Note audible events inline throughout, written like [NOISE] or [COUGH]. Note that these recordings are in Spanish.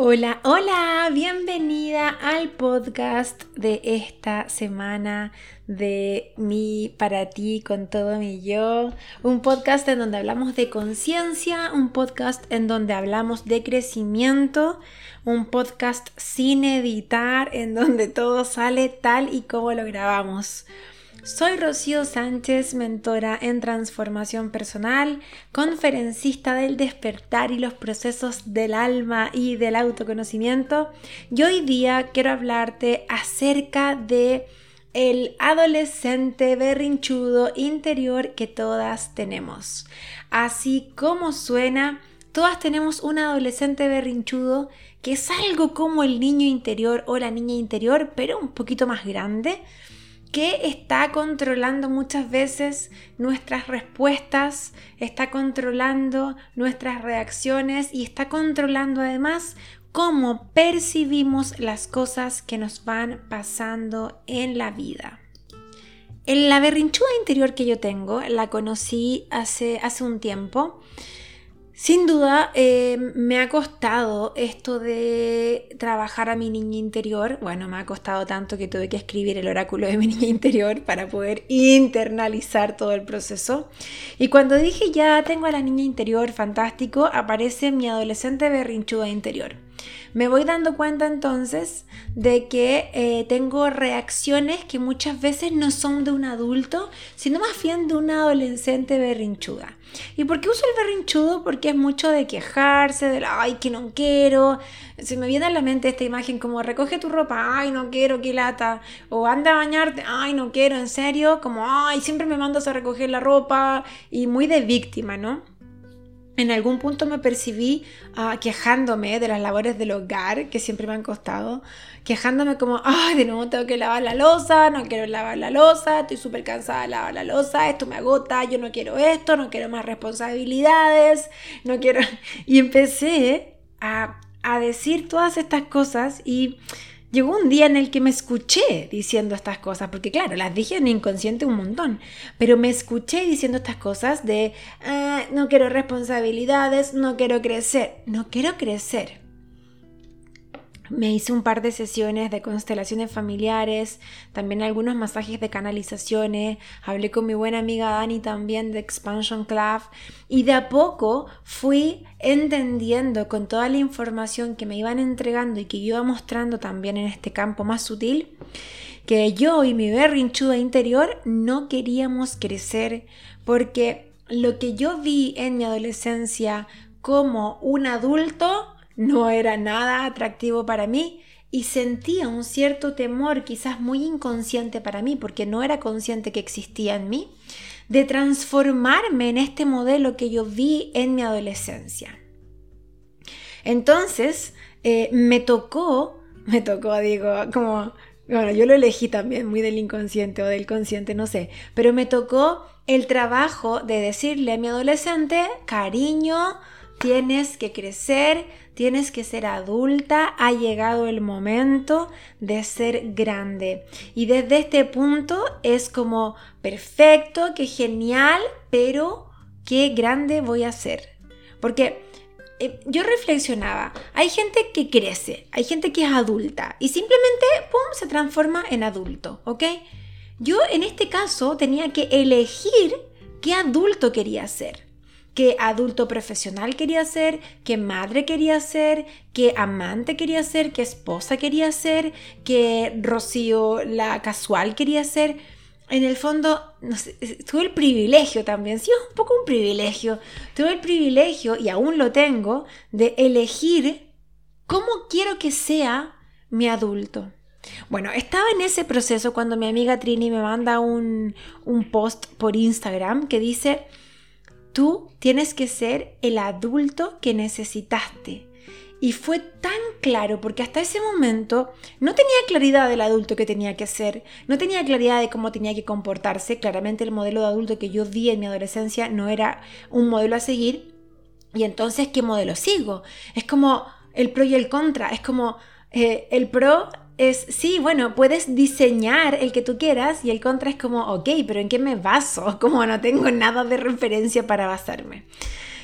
Hola, hola, bienvenida al podcast de esta semana de mí para ti con todo mi yo. Un podcast en donde hablamos de conciencia, un podcast en donde hablamos de crecimiento, un podcast sin editar, en donde todo sale tal y como lo grabamos. Soy Rocío Sánchez, mentora en transformación personal, conferencista del despertar y los procesos del alma y del autoconocimiento. Y hoy día quiero hablarte acerca de el adolescente berrinchudo interior que todas tenemos. Así como suena, todas tenemos un adolescente berrinchudo que es algo como el niño interior o la niña interior, pero un poquito más grande que está controlando muchas veces nuestras respuestas, está controlando nuestras reacciones y está controlando además cómo percibimos las cosas que nos van pasando en la vida. En la berrinchuda interior que yo tengo la conocí hace, hace un tiempo sin duda, eh, me ha costado esto de trabajar a mi niña interior. Bueno, me ha costado tanto que tuve que escribir el oráculo de mi niña interior para poder internalizar todo el proceso. Y cuando dije ya tengo a la niña interior, fantástico, aparece mi adolescente berrinchuda interior. Me voy dando cuenta entonces de que eh, tengo reacciones que muchas veces no son de un adulto, sino más bien de una adolescente berrinchuda. ¿Y por qué uso el berrinchudo? Porque es mucho de quejarse, de ay, que no quiero. Se me viene a la mente esta imagen como recoge tu ropa, ay, no quiero, qué lata. O anda a bañarte, ay, no quiero, en serio. Como, ay, siempre me mandas a recoger la ropa. Y muy de víctima, ¿no? En algún punto me percibí ah, quejándome de las labores del hogar que siempre me han costado, quejándome como, ay, de nuevo tengo que lavar la losa, no quiero lavar la losa, estoy súper cansada de lavar la losa, esto me agota, yo no quiero esto, no quiero más responsabilidades, no quiero... [LAUGHS] Y empecé a, a decir todas estas cosas y llegó un día en el que me escuché diciendo estas cosas, porque claro, las dije en inconsciente un montón, pero me escuché diciendo estas cosas de ah, no quiero responsabilidades, no quiero crecer, no quiero crecer. Me hice un par de sesiones de constelaciones familiares, también algunos masajes de canalizaciones, hablé con mi buena amiga Dani también de Expansion Club. Y de a poco fui entendiendo con toda la información que me iban entregando y que iba mostrando también en este campo más sutil, que yo y mi berrinchuda interior no queríamos crecer. Porque lo que yo vi en mi adolescencia como un adulto no era nada atractivo para mí y sentía un cierto temor, quizás muy inconsciente para mí, porque no era consciente que existía en mí, de transformarme en este modelo que yo vi en mi adolescencia. Entonces, eh, me tocó, me tocó, digo, como, bueno, yo lo elegí también, muy del inconsciente o del consciente, no sé, pero me tocó el trabajo de decirle a mi adolescente, cariño, tienes que crecer, tienes que ser adulta, ha llegado el momento de ser grande. Y desde este punto es como perfecto, qué genial, pero qué grande voy a ser. Porque eh, yo reflexionaba, hay gente que crece, hay gente que es adulta y simplemente, ¡pum!, se transforma en adulto, ¿ok? Yo en este caso tenía que elegir qué adulto quería ser qué adulto profesional quería ser, qué madre quería ser, qué amante quería ser, qué esposa quería ser, qué Rocío la casual quería ser. En el fondo, tuve el privilegio también, sí, es un poco un privilegio, tuve el privilegio, y aún lo tengo, de elegir cómo quiero que sea mi adulto. Bueno, estaba en ese proceso cuando mi amiga Trini me manda un, un post por Instagram que dice, Tú tienes que ser el adulto que necesitaste. Y fue tan claro porque hasta ese momento no tenía claridad del adulto que tenía que ser, no tenía claridad de cómo tenía que comportarse. Claramente el modelo de adulto que yo vi en mi adolescencia no era un modelo a seguir. Y entonces, ¿qué modelo sigo? Es como el pro y el contra. Es como eh, el pro es, sí, bueno, puedes diseñar el que tú quieras y el contra es como, ok, pero ¿en qué me baso? [LAUGHS] Como no tengo nada de referencia para basarme.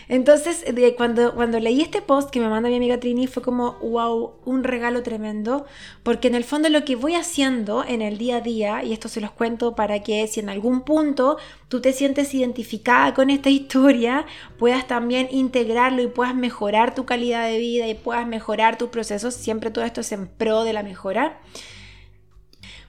Entonces, cuando, cuando leí este post que me manda mi amiga Trini, fue como, wow, un regalo tremendo, porque en el fondo lo que voy haciendo en el día a día, y esto se los cuento para que si en algún punto tú te sientes identificada con esta [LAUGHS] historia, puedas también integrarlo y puedas mejorar tu calidad de vida y puedas mejorar tus procesos, siempre todo esto es en pro de la mejora.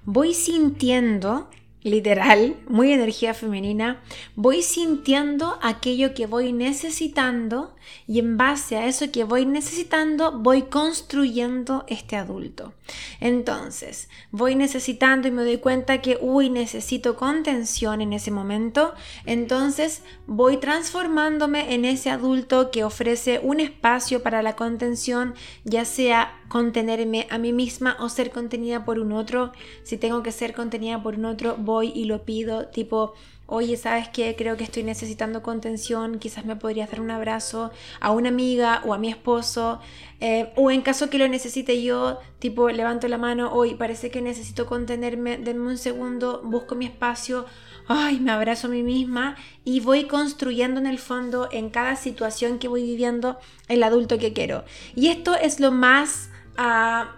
Voy sintiendo literal, muy energía femenina, voy sintiendo aquello que voy necesitando y en base a eso que voy necesitando voy construyendo este adulto. Entonces, voy necesitando y me doy cuenta que, uy, necesito contención en ese momento, entonces voy transformándome en ese adulto que ofrece un espacio para la contención, ya sea contenerme a mí misma o ser contenida por un otro. Si tengo que ser contenida por un otro, voy y lo pido, tipo, oye, ¿sabes qué? Creo que estoy necesitando contención, quizás me podría hacer un abrazo a una amiga o a mi esposo, eh, o en caso que lo necesite yo, tipo, levanto la mano, hoy parece que necesito contenerme, denme un segundo, busco mi espacio, ay, me abrazo a mí misma y voy construyendo en el fondo, en cada situación que voy viviendo, el adulto que quiero. Y esto es lo más... Ah,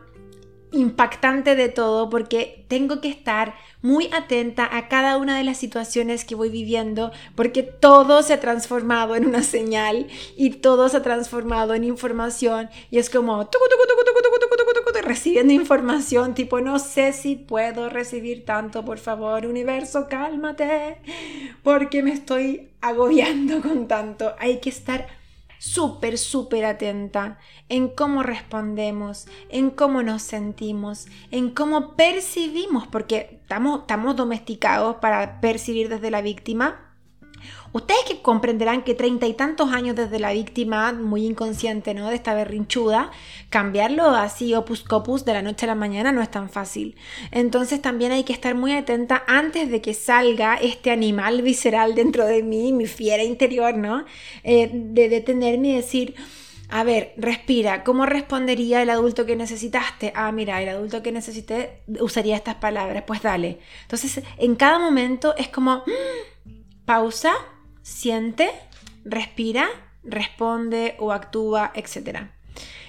impactante de todo porque tengo que estar muy atenta a cada una de las situaciones que voy viviendo porque todo se ha transformado en una señal y todo se ha transformado en información y es como recibiendo información tipo no sé si puedo recibir tanto por favor universo cálmate porque me estoy agobiando con tanto hay que estar súper, súper atenta en cómo respondemos, en cómo nos sentimos, en cómo percibimos, porque estamos, estamos domesticados para percibir desde la víctima Ustedes que comprenderán que treinta y tantos años desde la víctima, muy inconsciente, ¿no? De esta berrinchuda, cambiarlo así opus copus de la noche a la mañana no es tan fácil. Entonces también hay que estar muy atenta antes de que salga este animal visceral dentro de mí, mi fiera interior, ¿no? Eh, de detenerme y decir... A ver, respira. ¿Cómo respondería el adulto que necesitaste? Ah, mira, el adulto que necesité usaría estas palabras. Pues dale. Entonces, en cada momento es como pausa, siente, respira, responde o actúa, etc.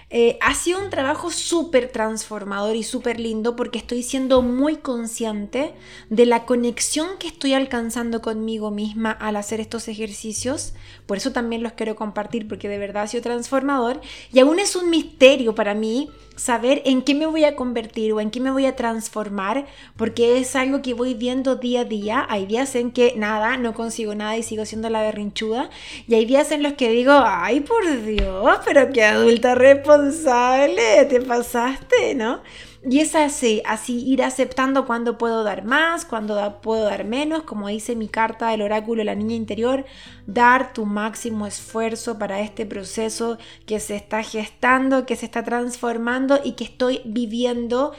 Eh, ha sido un trabajo súper transformador y súper lindo porque estoy siendo muy consciente de la conexión que estoy alcanzando conmigo misma al hacer estos ejercicios. Por eso también los quiero compartir porque de verdad ha sido transformador y aún es un misterio para mí saber en qué me voy a convertir o en qué me voy a transformar, porque es algo que voy viendo día a día. Hay días en que nada, no consigo nada y sigo siendo la berrinchuda. Y hay días en los que digo, ay, por Dios, pero qué adulta responsable, te pasaste, ¿no? Y es así, así ir aceptando cuándo puedo dar más, cuándo puedo dar menos, como dice mi carta del oráculo La Niña Interior, dar tu máximo esfuerzo para este proceso que se está gestando, que se está transformando y que estoy viviendo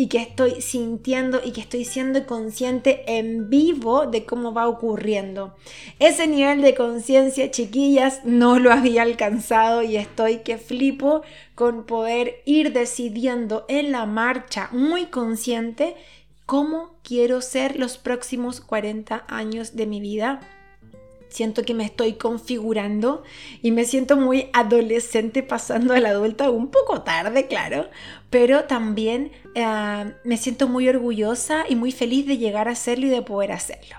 y que estoy sintiendo y que estoy siendo consciente en vivo de cómo va ocurriendo. Ese nivel de conciencia, chiquillas, no lo había alcanzado y estoy que flipo con poder ir decidiendo en la marcha muy consciente cómo quiero ser los próximos 40 años de mi vida siento que me estoy configurando y me siento muy adolescente pasando a la adulta, un poco tarde, claro, pero también eh, me siento muy orgullosa y muy feliz de llegar a hacerlo y de poder hacerlo.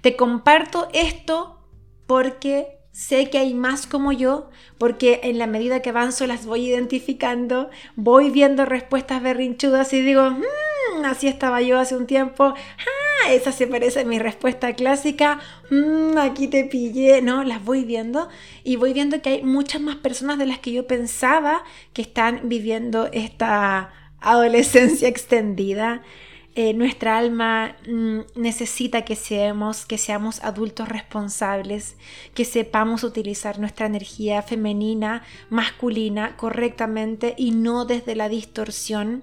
Te comparto esto porque sé que hay más como yo, porque en la medida que avanzo las voy identificando, voy viendo respuestas berrinchudas y digo, mm, así estaba yo hace un tiempo, esa se parece a mi respuesta clásica, mm, aquí te pillé, ¿no? Las voy viendo y voy viendo que hay muchas más personas de las que yo pensaba que están viviendo esta adolescencia extendida eh, nuestra alma mm, necesita que seamos, que seamos adultos responsables, que sepamos utilizar nuestra energía femenina, masculina correctamente y no desde la distorsión.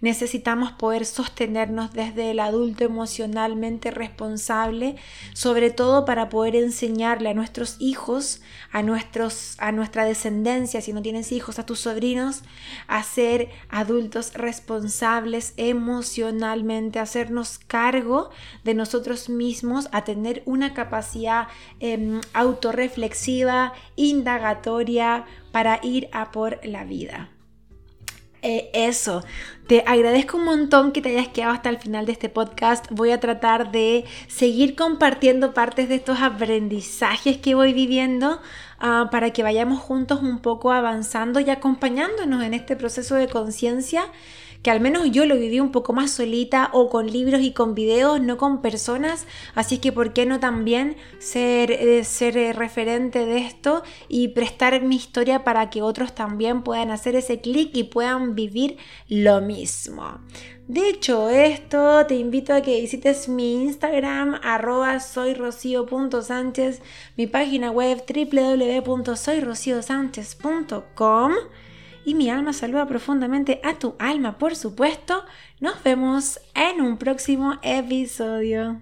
Necesitamos poder sostenernos desde el adulto emocionalmente responsable, sobre todo para poder enseñarle a nuestros hijos, a, nuestros, a nuestra descendencia, si no tienes hijos, a tus sobrinos, a ser adultos responsables emocionalmente realmente hacernos cargo de nosotros mismos, a tener una capacidad eh, autorreflexiva, indagatoria para ir a por la vida. Eh, eso, te agradezco un montón que te hayas quedado hasta el final de este podcast. Voy a tratar de seguir compartiendo partes de estos aprendizajes que voy viviendo uh, para que vayamos juntos un poco avanzando y acompañándonos en este proceso de conciencia que al menos yo lo viví un poco más solita o con libros y con videos, no con personas, así que ¿por qué no también ser, eh, ser eh, referente de esto y prestar mi historia para que otros también puedan hacer ese clic y puedan vivir lo mismo? Dicho esto, te invito a que visites mi Instagram arroba soyrocío.sánchez, mi página web www.soyrociosánchez.com y mi alma saluda profundamente a tu alma, por supuesto. Nos vemos en un próximo episodio.